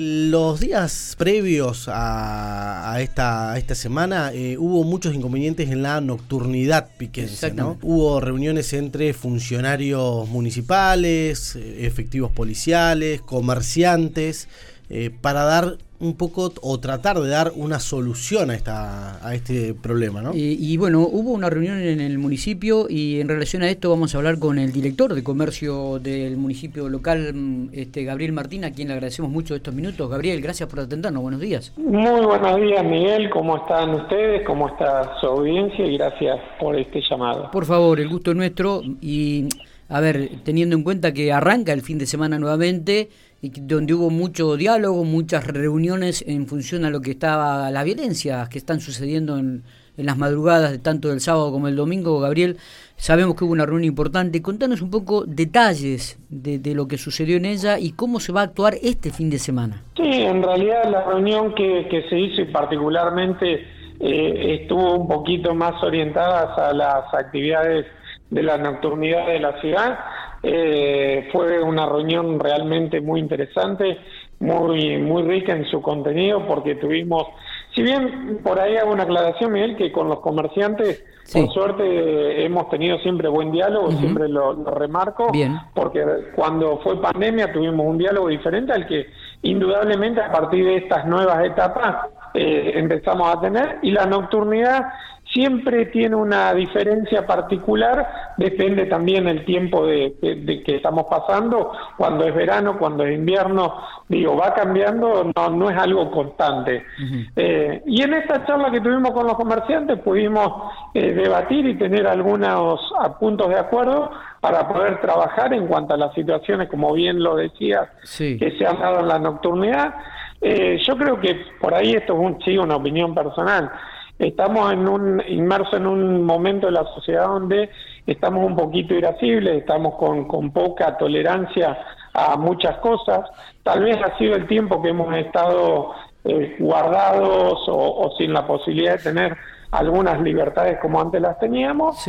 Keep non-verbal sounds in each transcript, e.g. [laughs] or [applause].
los días previos a, esta, esta semana eh, hubo muchos inconvenientes en la nocturnidad piquense. ¿no? Hubo reuniones entre funcionarios municipales, eh, efectivos policiales, comerciantes, eh, para dar un poco o tratar de dar una solución a esta a este problema, ¿no? y bueno, hubo una reunión en el municipio y en relación a esto vamos a hablar con el director de comercio del municipio local, este Gabriel Martín, a quien le agradecemos mucho estos minutos. Gabriel, gracias por atendernos. Buenos días. Muy buenos días, Miguel. ¿Cómo están ustedes? ¿Cómo está su audiencia? Y gracias por este llamado. Por favor, el gusto es nuestro y a ver, teniendo en cuenta que arranca el fin de semana nuevamente y donde hubo mucho diálogo, muchas reuniones en función a lo que estaba la violencia que están sucediendo en, las madrugadas de tanto del sábado como el domingo, Gabriel, sabemos que hubo una reunión importante. Contanos un poco detalles de, lo que sucedió en ella y cómo se va a actuar este fin de semana. Sí, en realidad la reunión que, que se hizo y particularmente eh, estuvo un poquito más orientada a las actividades de la nocturnidad de la ciudad eh, fue una reunión realmente muy interesante, muy, muy rica en su contenido, porque tuvimos, si bien por ahí hago una aclaración, Miguel, que con los comerciantes, por suerte hemos tenido siempre buen diálogo, siempre lo, remarco, porque cuando fue pandemia tuvimos un diálogo diferente al que indudablemente a partir de estas nuevas etapas eh, empezamos a tener, y la nocturnidad siempre tiene una diferencia particular, depende también el tiempo de, que estamos pasando, cuando es verano, cuando es invierno, digo, va cambiando, no, no es algo constante. Eh, y en esta charla que tuvimos con los comerciantes pudimos eh, debatir y tener algunos puntos de acuerdo para poder trabajar en cuanto a las situaciones, como bien lo decías, que se han dado en la nocturnidad. Eh, yo creo que por ahí esto es un, sí, una opinión personal estamos en un, inmersos en un momento de la sociedad donde estamos un poquito irascibles, estamos con, con poca tolerancia a muchas cosas. Tal vez ha sido el tiempo que hemos estado eh, guardados o, sin la posibilidad de tener algunas libertades como antes las teníamos.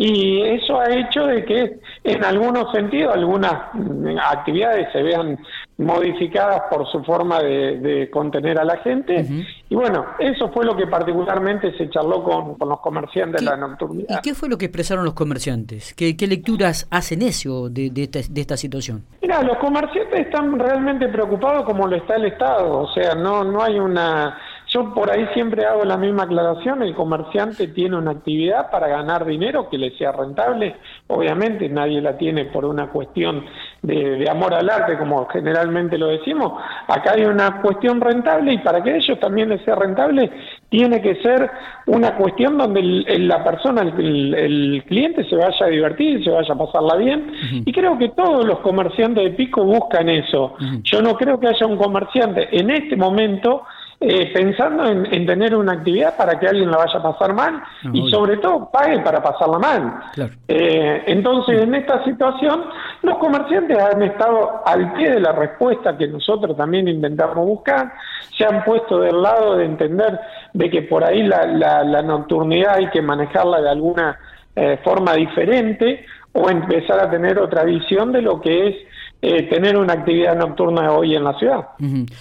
Y eso ha hecho de que en algunos sentidos algunas mm, actividades se vean modificadas por su forma de, contener a la gente. Y bueno, eso fue lo que particularmente se charló con, los comerciantes de la nocturnidad. ¿Y qué fue lo que expresaron los comerciantes? ¿Qué, lecturas hacen eso de, de, esta, de esta situación? Mira, los comerciantes están realmente preocupados como lo está el Estado. O sea, no, no hay una yo por ahí siempre hago la misma aclaración, el comerciante tiene una actividad para ganar dinero que le sea rentable, obviamente nadie la tiene por una cuestión de, amor al arte, como generalmente lo decimos, acá hay una cuestión rentable y para que ellos también les sea rentable, tiene que ser una cuestión donde la persona, el, cliente se vaya a divertir, se vaya a pasarla bien, y creo que todos los comerciantes de pico buscan eso. Yo no creo que haya un comerciante en este momento eh, pensando en, tener una actividad para que alguien la vaya a pasar mal ah, y sobre todo pague para pasarla mal. Eh, entonces, en esta situación, los comerciantes han estado al pie de la respuesta que nosotros también intentamos buscar, se han puesto del lado de entender de que por ahí la, nocturnidad hay que manejarla de alguna eh, forma diferente o empezar a tener otra visión de lo que es eh, tener una actividad nocturna hoy en la ciudad.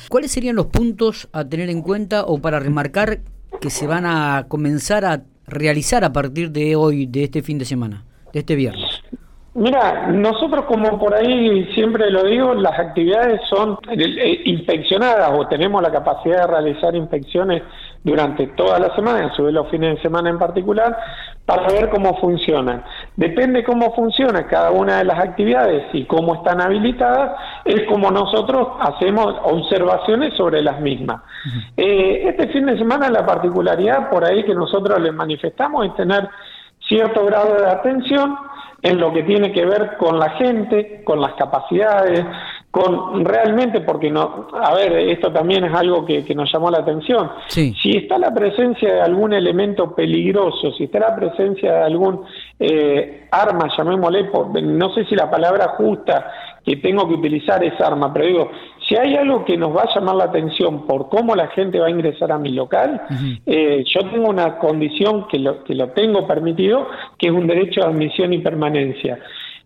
¿Cuáles serían los puntos a tener en cuenta o para remarcar que se van a comenzar a realizar a partir de hoy, de este fin de semana, de este viernes? Mira, nosotros como por ahí siempre lo digo, las actividades son eh, inspeccionadas o tenemos la capacidad de realizar inspecciones durante toda la semana, a los fines de semana en particular, para ver cómo funcionan. Depende cómo funciona cada una de las actividades y cómo están habilitadas, es como nosotros hacemos observaciones sobre las mismas. Eh, este fin de semana la particularidad por ahí que nosotros les manifestamos es tener cierto grado de atención, en lo que tiene que ver con la gente, con las capacidades, con realmente, porque no, a ver, esto también es algo que, nos llamó la atención. Si está la presencia de algún elemento peligroso, si está la presencia de algún eh, arma, llamémosle, no sé si la palabra justa que tengo que utilizar es arma, pero digo, si hay algo que nos va a llamar la atención por cómo la gente va a ingresar a mi local, eh, yo tengo una condición que lo, que lo tengo permitido, que es un derecho de admisión y permanencia.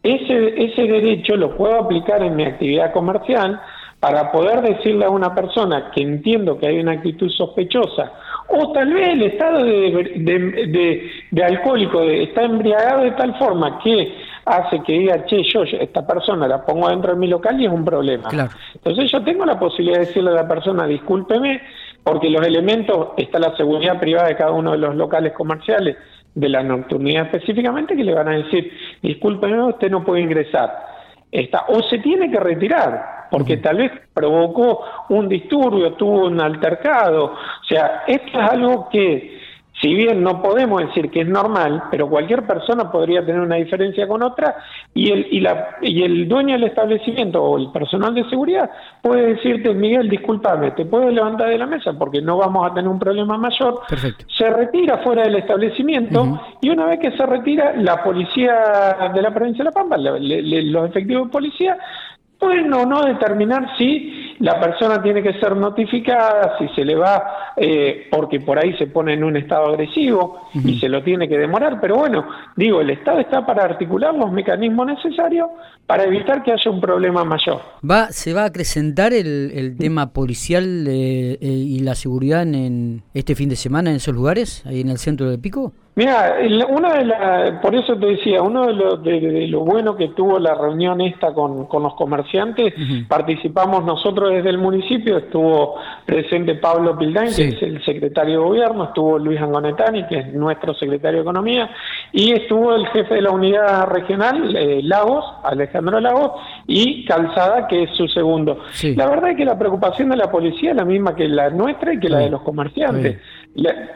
Ese, ese derecho lo puedo aplicar en mi actividad comercial para poder decirle a una persona que entiendo que hay una actitud sospechosa, o tal vez el estado de, de, alcohólico está embriagado de tal forma que hace que diga, che, yo esta persona la pongo dentro de mi local y es un problema. Entonces yo tengo la posibilidad de decirle a la persona, discúlpeme, porque los elementos, está la seguridad privada de cada uno de los locales comerciales, de la nocturnidad específicamente, que le van a decir, discúlpeme, usted no puede ingresar. Está, o se tiene que retirar, porque tal vez provocó un disturbio, tuvo un altercado. O sea, esto es algo que si bien no podemos decir que es normal, pero cualquier persona podría tener una diferencia con otra y el, y, la, y el dueño del establecimiento o el personal de seguridad puede decirte, Miguel, discúlpame, te puedo levantar de la mesa porque no vamos a tener un problema mayor. Se retira fuera del establecimiento y una vez que se retira, la policía de la provincia de La Pampa, los efectivos de policía, pueden o no determinar si la persona tiene que ser notificada, si se le va, eh, porque por ahí se pone en un estado agresivo y se lo tiene que demorar, pero bueno, digo, el Estado está para articular los mecanismos necesarios para evitar que haya un problema mayor. ¿Va, ¿Se va a acrecentar el, tema policial eh, eh, y la seguridad en, este fin de semana en esos lugares, ahí en el centro de Pico? Mira, una de las, por eso te decía, uno de lo, de, lo bueno que tuvo la reunión esta con, con los comerciantes, participamos nosotros desde el municipio, estuvo presente Pablo Pildán, que es el secretario de gobierno, estuvo Luis Angonetani, que es nuestro secretario de economía, y estuvo el jefe de la unidad regional, eh, Lagos, Alejandro Lagos, y Calzada, que es su segundo. La verdad es que la preocupación de la policía es la misma que la nuestra y que la de los comerciantes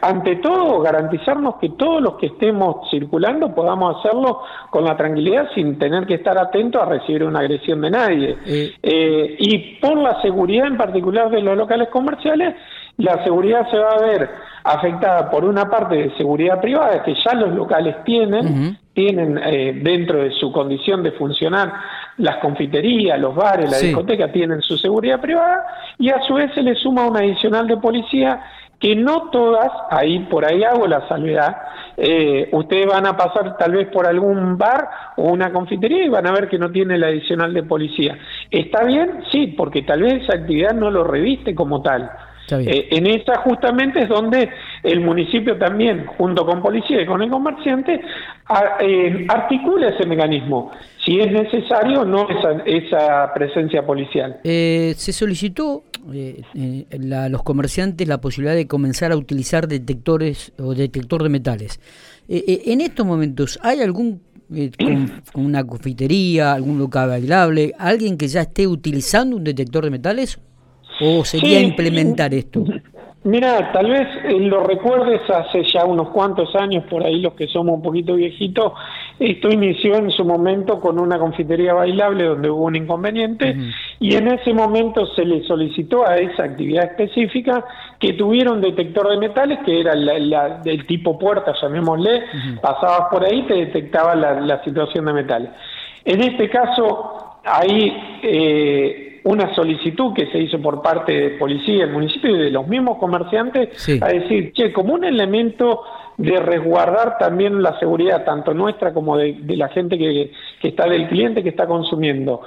ante todo, garantizarnos que todos los que estemos circulando podamos hacerlo con la tranquilidad sin tener que estar atentos a recibir una agresión de nadie. Eh. Eh, y por la seguridad en particular de los locales comerciales, la seguridad se va a ver afectada por una parte de seguridad privada que ya los locales tienen, tienen eh, dentro de su condición de funcionar las confiterías, los bares, la discoteca, tienen su seguridad privada y a su vez se le suma una adicional de policía que no todas, ahí por ahí hago la salvedad, eh, ustedes van a pasar tal vez por algún bar o una confitería y van a ver que no tiene la adicional de policía. ¿Está bien? Sí, porque tal vez esa actividad no lo reviste como tal. Eh, en esa justamente es donde el municipio también, junto con policía y con el comerciante, eh, articula ese mecanismo, si es necesario no esa, esa presencia policial. se solicitó eh, eh, los comerciantes la posibilidad de comenzar a utilizar detectores o detector de metales. Eh, eh, en estos momentos, ¿hay algún, [clears throat] con, una confitería, algún local bailable, alguien que ya esté utilizando un detector de metales? ¿O sería implementar esto? [laughs] Mira, tal vez lo recuerdes hace ya unos cuantos años, por ahí los que somos un poquito viejitos, esto inició en su momento con una confitería bailable donde hubo un inconveniente y en ese momento se le solicitó a esa actividad específica que tuviera un detector de metales que era la, del tipo puerta, llamémosle, pasabas por ahí te detectaba la, situación de metales. En este caso, hay eh, una solicitud que se hizo por parte de policía del municipio y de los mismos comerciantes a decir, che, como un elemento de resguardar también la seguridad, tanto nuestra como de, la gente que, que, está del cliente que está consumiendo.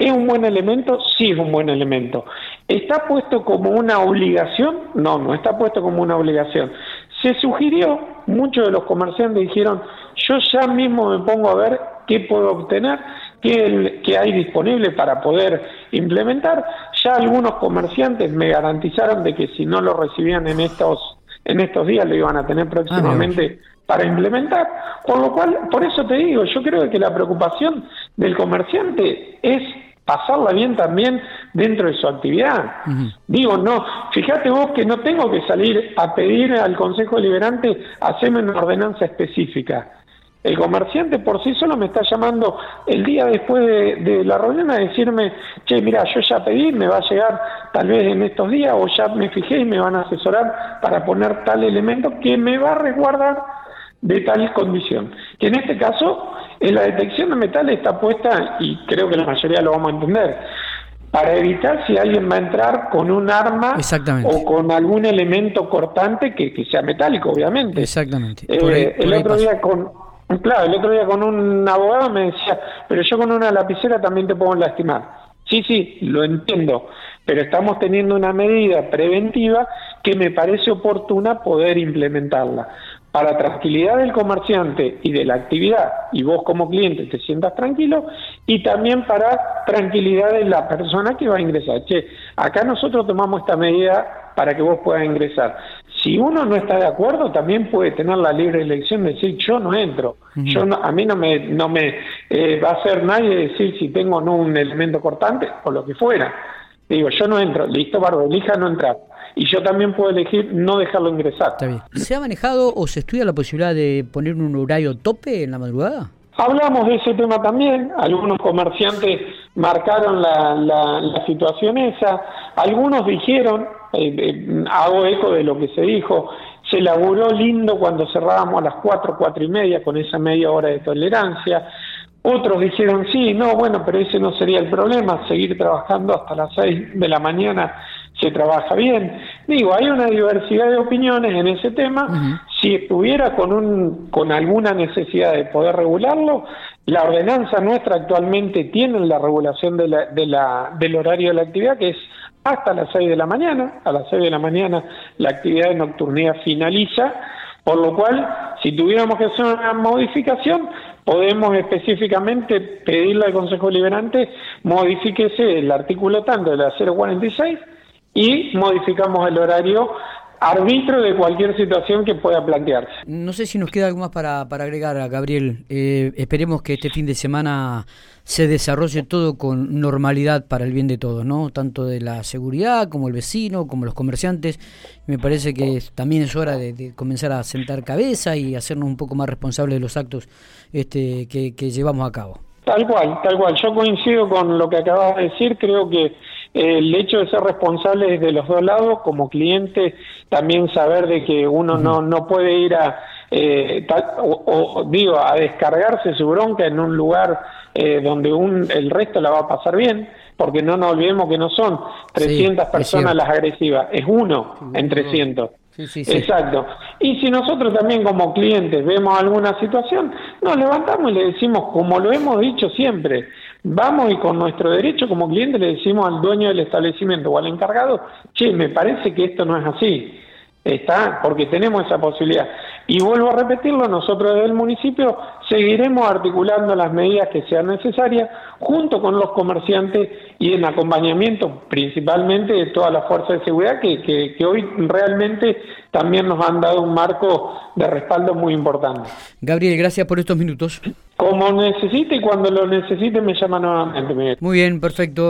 ¿Es un buen elemento? Sí, es un buen elemento. ¿Está puesto como una obligación? No, no está puesto como una obligación. Se sugirió, muchos de los comerciantes dijeron, yo ya mismo me pongo a ver qué puedo obtener, qué, qué hay disponible para poder implementar. Ya algunos comerciantes me garantizaron de que si no lo recibían en estos en estos días lo iban a tener próximamente ah, para implementar. Con lo cual, por eso te digo, yo creo que la preocupación del comerciante es pasarla bien también dentro de su actividad. Digo, no, fíjate vos que no tengo que salir a pedir al Consejo Deliberante hacerme una ordenanza específica. El comerciante por sí solo me está llamando el día después de, la reunión a decirme, che, mira, yo ya pedí, me va a llegar tal vez en estos días o ya me fijé y me van a asesorar para poner tal elemento que me va a resguardar de tal condición. Que en este caso, en la detección de metales está puesta, y creo que la mayoría lo vamos a entender, para evitar si alguien va a entrar con un arma o con algún elemento cortante que, sea metálico, obviamente. Exactamente. Eh, el otro día con Claro, el otro día con un abogado me decía, pero yo con una lapicera también te puedo lastimar. Sí, sí, lo entiendo, pero estamos teniendo una medida preventiva que me parece oportuna poder implementarla para tranquilidad del comerciante y de la actividad, y vos como cliente te sientas tranquilo, y también para tranquilidad de la persona que va a ingresar. Che, acá nosotros tomamos esta medida para que vos puedas ingresar. Si uno no está de acuerdo, también puede tener la libre elección de decir yo no entro. Yo a mí no me, no me eh, va a hacer nadie decir si tengo o no un elemento cortante o lo que fuera. Digo, yo no entro, listo, Barbo, elija no entrar y yo también puedo elegir no dejarlo ingresar. ¿Se ha manejado o se estudia la posibilidad de poner un horario tope en la madrugada? Hablamos de ese tema también, algunos comerciantes marcaron la, la, situación esa, algunos dijeron, eh, eh, hago eco de lo que se dijo, se laburó lindo cuando cerrábamos a las 4, 4 y media con esa media hora de tolerancia, otros dijeron sí, no, bueno, pero ese no sería el problema, seguir trabajando hasta las 6 de la mañana se trabaja bien. Digo, hay una diversidad de opiniones en ese tema. Si estuviera con, un, con alguna necesidad de poder regularlo, la ordenanza nuestra actualmente tiene la regulación de la, de la, del horario de la actividad, que es hasta las 6 de la mañana. A las 6 de la mañana la actividad de nocturnidad finaliza, por lo cual, si tuviéramos que hacer una modificación, podemos específicamente pedirle al Consejo Liberante modifíquese el artículo tanto de la 046 y modificamos el horario arbitro de cualquier situación que pueda plantearse. No sé si nos queda algo más para, para agregar, a Gabriel. Eh, esperemos que este fin de semana se desarrolle todo con normalidad para el bien de todos, ¿no? Tanto de la seguridad como el vecino, como los comerciantes. Me parece que también es hora de, comenzar a sentar cabeza y hacernos un poco más responsables de los actos este, que, que llevamos a cabo. Tal cual, tal cual. Yo coincido con lo que acabas de decir. Creo que el hecho de ser responsable de los dos lados, como cliente, también saber de que uno no, no puede ir a, eh, o, digo, a descargarse su bronca en un lugar eh, donde un, el resto la va a pasar bien, porque no nos olvidemos que no son 300 personas las agresivas, es uno en 300. Exacto. Y si nosotros también como clientes vemos alguna situación, nos levantamos y le decimos, como lo hemos dicho siempre, vamos y con nuestro derecho como cliente le decimos al dueño del establecimiento o al encargado, che, me parece que esto no es así. Está, porque tenemos esa posibilidad. Y vuelvo a repetirlo, nosotros desde el municipio seguiremos articulando las medidas que sean necesarias junto con los comerciantes y en acompañamiento principalmente de todas las fuerzas de seguridad que, que, hoy realmente también nos han dado un marco de respaldo muy importante. Gabriel, gracias por estos minutos. Como necesite y cuando lo necesite me llama nuevamente. Muy bien, perfecto.